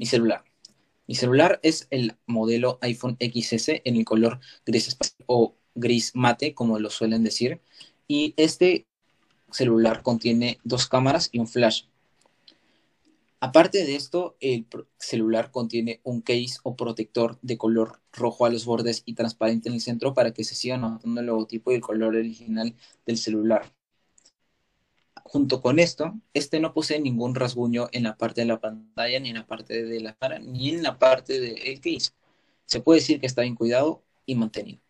Mi celular. Mi celular es el modelo iPhone XS en el color gris espacial o gris mate, como lo suelen decir. Y este celular contiene dos cámaras y un flash. Aparte de esto, el celular contiene un case o protector de color rojo a los bordes y transparente en el centro para que se siga notando el logotipo y el color original del celular. Junto con esto, este no posee ningún rasguño en la parte de la pantalla, ni en la parte de la cara, ni en la parte del case. Se puede decir que está bien cuidado y mantenido.